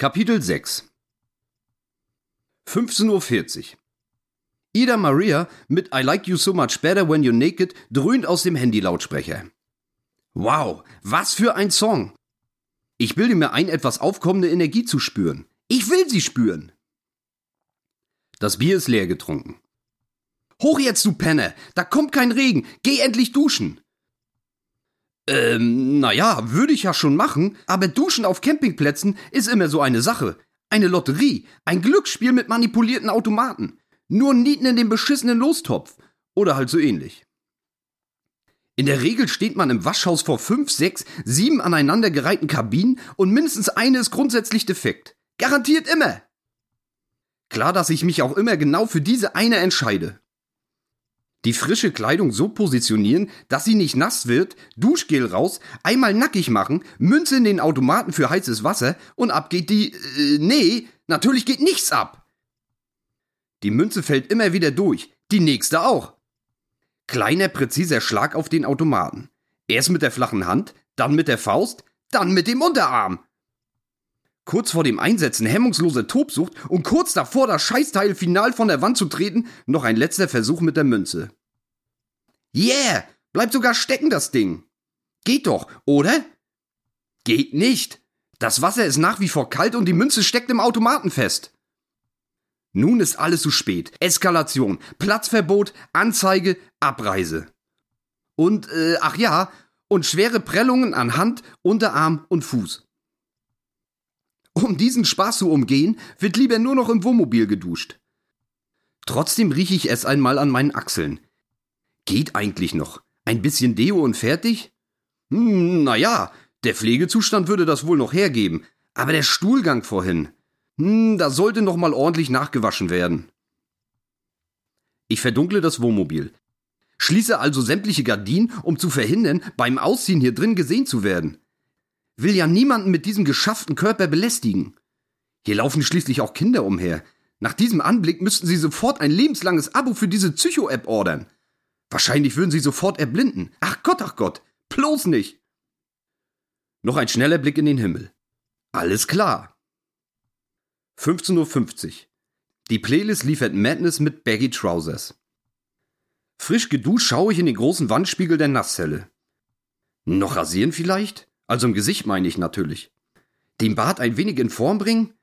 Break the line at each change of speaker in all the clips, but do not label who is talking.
Kapitel 6 15.40 Uhr Ida Maria mit I like you so much better when you're naked dröhnt aus dem Handylautsprecher. Wow, was für ein Song! Ich bilde mir ein, etwas aufkommende Energie zu spüren. Ich will sie spüren. Das Bier ist leer getrunken. Hoch jetzt, du Penner! Da kommt kein Regen! Geh endlich duschen! Ähm, naja, würde ich ja schon machen, aber Duschen auf Campingplätzen ist immer so eine Sache. Eine Lotterie, ein Glücksspiel mit manipulierten Automaten. Nur Nieten in dem beschissenen Lostopf. Oder halt so ähnlich. In der Regel steht man im Waschhaus vor fünf, sechs, sieben aneinandergereihten Kabinen und mindestens eine ist grundsätzlich defekt. Garantiert immer. Klar, dass ich mich auch immer genau für diese eine entscheide. Die frische Kleidung so positionieren, dass sie nicht nass wird, Duschgel raus, einmal nackig machen, Münze in den Automaten für heißes Wasser und ab geht die. Äh, nee, natürlich geht nichts ab. Die Münze fällt immer wieder durch, die nächste auch. Kleiner, präziser Schlag auf den Automaten. Erst mit der flachen Hand, dann mit der Faust, dann mit dem Unterarm. Kurz vor dem Einsetzen hemmungslose Tobsucht und kurz davor das Scheißteil final von der Wand zu treten, noch ein letzter Versuch mit der Münze. Yeah! Bleibt sogar stecken, das Ding. Geht doch, oder? Geht nicht. Das Wasser ist nach wie vor kalt und die Münze steckt im Automaten fest. Nun ist alles zu spät. Eskalation, Platzverbot, Anzeige, Abreise. Und, äh, ach ja, und schwere Prellungen an Hand, Unterarm und Fuß. Um diesen Spaß zu umgehen, wird lieber nur noch im Wohnmobil geduscht. Trotzdem rieche ich es einmal an meinen Achseln. Geht eigentlich noch. Ein bisschen Deo und fertig? Hm, naja, der Pflegezustand würde das wohl noch hergeben. Aber der Stuhlgang vorhin. Hm, da sollte noch mal ordentlich nachgewaschen werden. Ich verdunkle das Wohnmobil. Schließe also sämtliche Gardinen, um zu verhindern, beim Ausziehen hier drin gesehen zu werden. Will ja niemanden mit diesem geschafften Körper belästigen. Hier laufen schließlich auch Kinder umher. Nach diesem Anblick müssten sie sofort ein lebenslanges Abo für diese Psycho-App ordern. Wahrscheinlich würden sie sofort erblinden. Ach Gott, ach Gott, bloß nicht. Noch ein schneller Blick in den Himmel. Alles klar. 15.50 Uhr. Die Playlist liefert Madness mit Baggy Trousers. Frisch geduscht schaue ich in den großen Wandspiegel der Nasszelle. Noch rasieren vielleicht? Also im Gesicht meine ich natürlich. Den Bart ein wenig in Form bringen?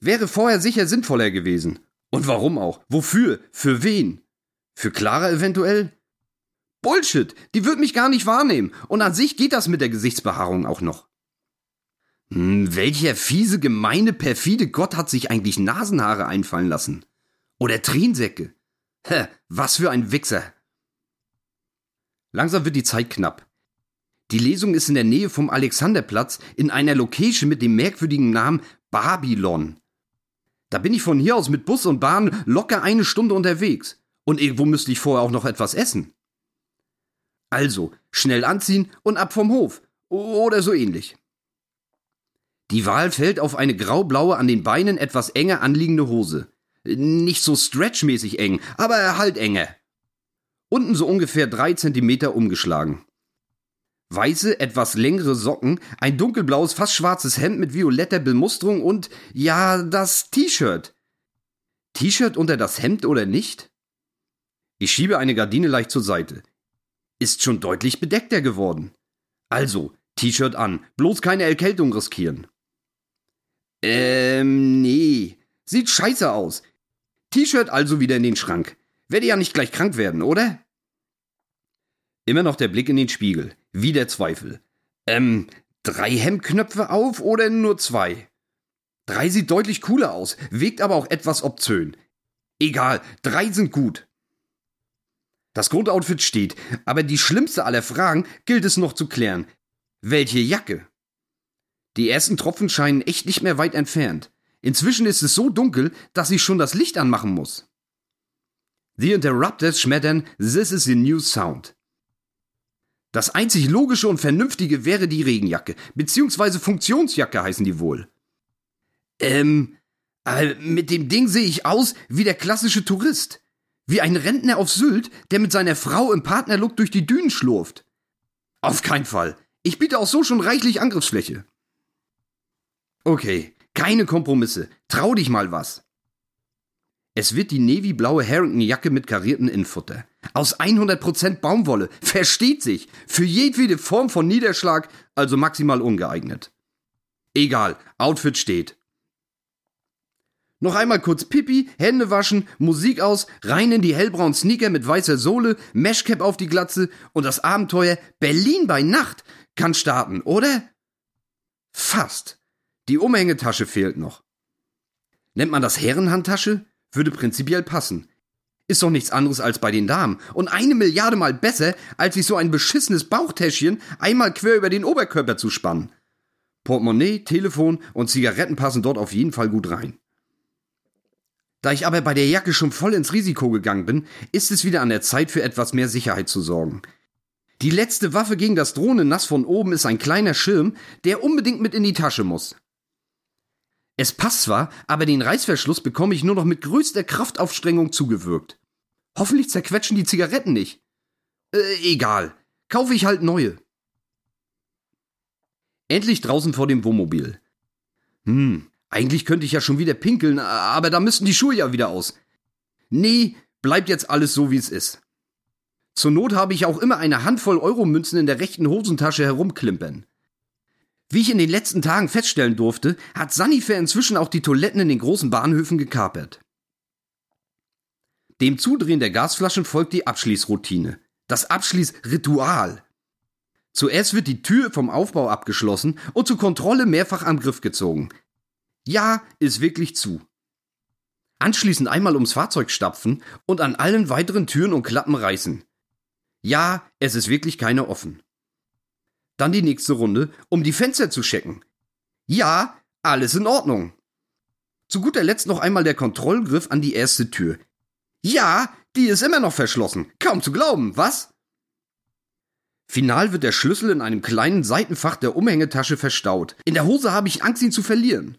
Wäre vorher sicher sinnvoller gewesen. Und warum auch? Wofür? Für wen? Für Clara eventuell? Bullshit, die wird mich gar nicht wahrnehmen. Und an sich geht das mit der Gesichtsbehaarung auch noch. Hm, welcher fiese, gemeine, perfide Gott hat sich eigentlich Nasenhaare einfallen lassen? Oder Tränensäcke? Hä, was für ein Wichser. Langsam wird die Zeit knapp. Die Lesung ist in der Nähe vom Alexanderplatz in einer Location mit dem merkwürdigen Namen Babylon. Da bin ich von hier aus mit Bus und Bahn locker eine Stunde unterwegs. Und irgendwo müsste ich vorher auch noch etwas essen. Also, schnell anziehen und ab vom Hof. Oder so ähnlich. Die Wahl fällt auf eine graublaue, an den Beinen etwas enger anliegende Hose. Nicht so stretchmäßig eng, aber halt enger. Unten so ungefähr drei Zentimeter umgeschlagen. Weiße, etwas längere Socken, ein dunkelblaues, fast schwarzes Hemd mit violetter Bemusterung und, ja, das T-Shirt. T-Shirt unter das Hemd oder nicht? Ich schiebe eine Gardine leicht zur Seite. Ist schon deutlich bedeckter geworden. Also, T-Shirt an, bloß keine Erkältung riskieren. Ähm, nee. Sieht scheiße aus. T-Shirt also wieder in den Schrank. Werde ja nicht gleich krank werden, oder? Immer noch der Blick in den Spiegel. Wieder Zweifel. Ähm, drei Hemdknöpfe auf oder nur zwei? Drei sieht deutlich cooler aus, wirkt aber auch etwas obzön. Egal, drei sind gut. Das Grundoutfit steht, aber die schlimmste aller Fragen gilt es noch zu klären. Welche Jacke? Die ersten Tropfen scheinen echt nicht mehr weit entfernt. Inzwischen ist es so dunkel, dass ich schon das Licht anmachen muss. The Interrupters schmettern This is the new sound. Das einzig logische und vernünftige wäre die Regenjacke, beziehungsweise Funktionsjacke heißen die wohl. Ähm, aber mit dem Ding sehe ich aus wie der klassische Tourist. Wie ein Rentner auf Sylt, der mit seiner Frau im Partnerlook durch die Dünen schlurft. Auf keinen Fall. Ich biete auch so schon reichlich Angriffsfläche. Okay, Keine Kompromisse. Trau dich mal was. Es wird die navyblaue Harrington-Jacke mit karierten Innenfutter. Aus 100% Baumwolle. Versteht sich. Für jedwede Form von Niederschlag, also maximal ungeeignet. Egal, Outfit steht. Noch einmal kurz Pipi, Hände waschen, Musik aus, rein in die hellbraunen Sneaker mit weißer Sohle, Meshcap auf die Glatze und das Abenteuer Berlin bei Nacht kann starten, oder? Fast. Die Umhängetasche fehlt noch. Nennt man das Herrenhandtasche? Würde prinzipiell passen. Ist doch nichts anderes als bei den Damen. Und eine Milliarde mal besser, als sich so ein beschissenes Bauchtäschchen einmal quer über den Oberkörper zu spannen. Portemonnaie, Telefon und Zigaretten passen dort auf jeden Fall gut rein. Da ich aber bei der Jacke schon voll ins Risiko gegangen bin, ist es wieder an der Zeit für etwas mehr Sicherheit zu sorgen. Die letzte Waffe gegen das drohende Nass von oben ist ein kleiner Schirm, der unbedingt mit in die Tasche muss. Es passt zwar, aber den Reißverschluss bekomme ich nur noch mit größter Kraftaufstrengung zugewirkt. Hoffentlich zerquetschen die Zigaretten nicht. Äh, egal. Kaufe ich halt neue. Endlich draußen vor dem Wohnmobil. Hm, eigentlich könnte ich ja schon wieder pinkeln, aber da müssten die Schuhe ja wieder aus. Nee, bleibt jetzt alles so, wie es ist. Zur Not habe ich auch immer eine Handvoll Euromünzen in der rechten Hosentasche herumklimpern. Wie ich in den letzten Tagen feststellen durfte, hat Sunnyfair inzwischen auch die Toiletten in den großen Bahnhöfen gekapert. Dem Zudrehen der Gasflaschen folgt die Abschließroutine. Das Abschließritual. Zuerst wird die Tür vom Aufbau abgeschlossen und zur Kontrolle mehrfach am Griff gezogen. Ja, ist wirklich zu. Anschließend einmal ums Fahrzeug stapfen und an allen weiteren Türen und Klappen reißen. Ja, es ist wirklich keine offen. Dann die nächste Runde, um die Fenster zu checken. Ja, alles in Ordnung. Zu guter Letzt noch einmal der Kontrollgriff an die erste Tür. Ja, die ist immer noch verschlossen. Kaum zu glauben, was? Final wird der Schlüssel in einem kleinen Seitenfach der Umhängetasche verstaut. In der Hose habe ich Angst, ihn zu verlieren.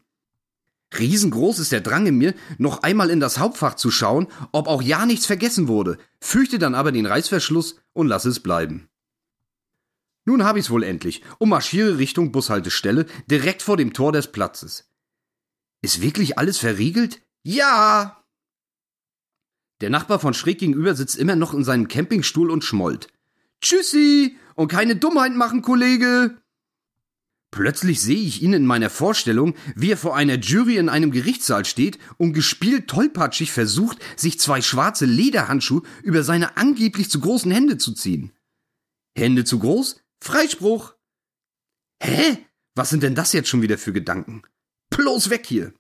Riesengroß ist der Drang in mir, noch einmal in das Hauptfach zu schauen, ob auch ja nichts vergessen wurde, fürchte dann aber den Reißverschluss und lasse es bleiben. Nun habe ich's wohl endlich und marschiere Richtung Bushaltestelle direkt vor dem Tor des Platzes. Ist wirklich alles verriegelt? Ja! Der Nachbar von schräg gegenüber sitzt immer noch in seinem Campingstuhl und schmollt. Tschüssi! Und keine Dummheit machen, Kollege! Plötzlich sehe ich ihn in meiner Vorstellung, wie er vor einer Jury in einem Gerichtssaal steht und gespielt tollpatschig versucht, sich zwei schwarze Lederhandschuhe über seine angeblich zu großen Hände zu ziehen. Hände zu groß? Freispruch! Hä? Was sind denn das jetzt schon wieder für Gedanken? Bloß weg hier!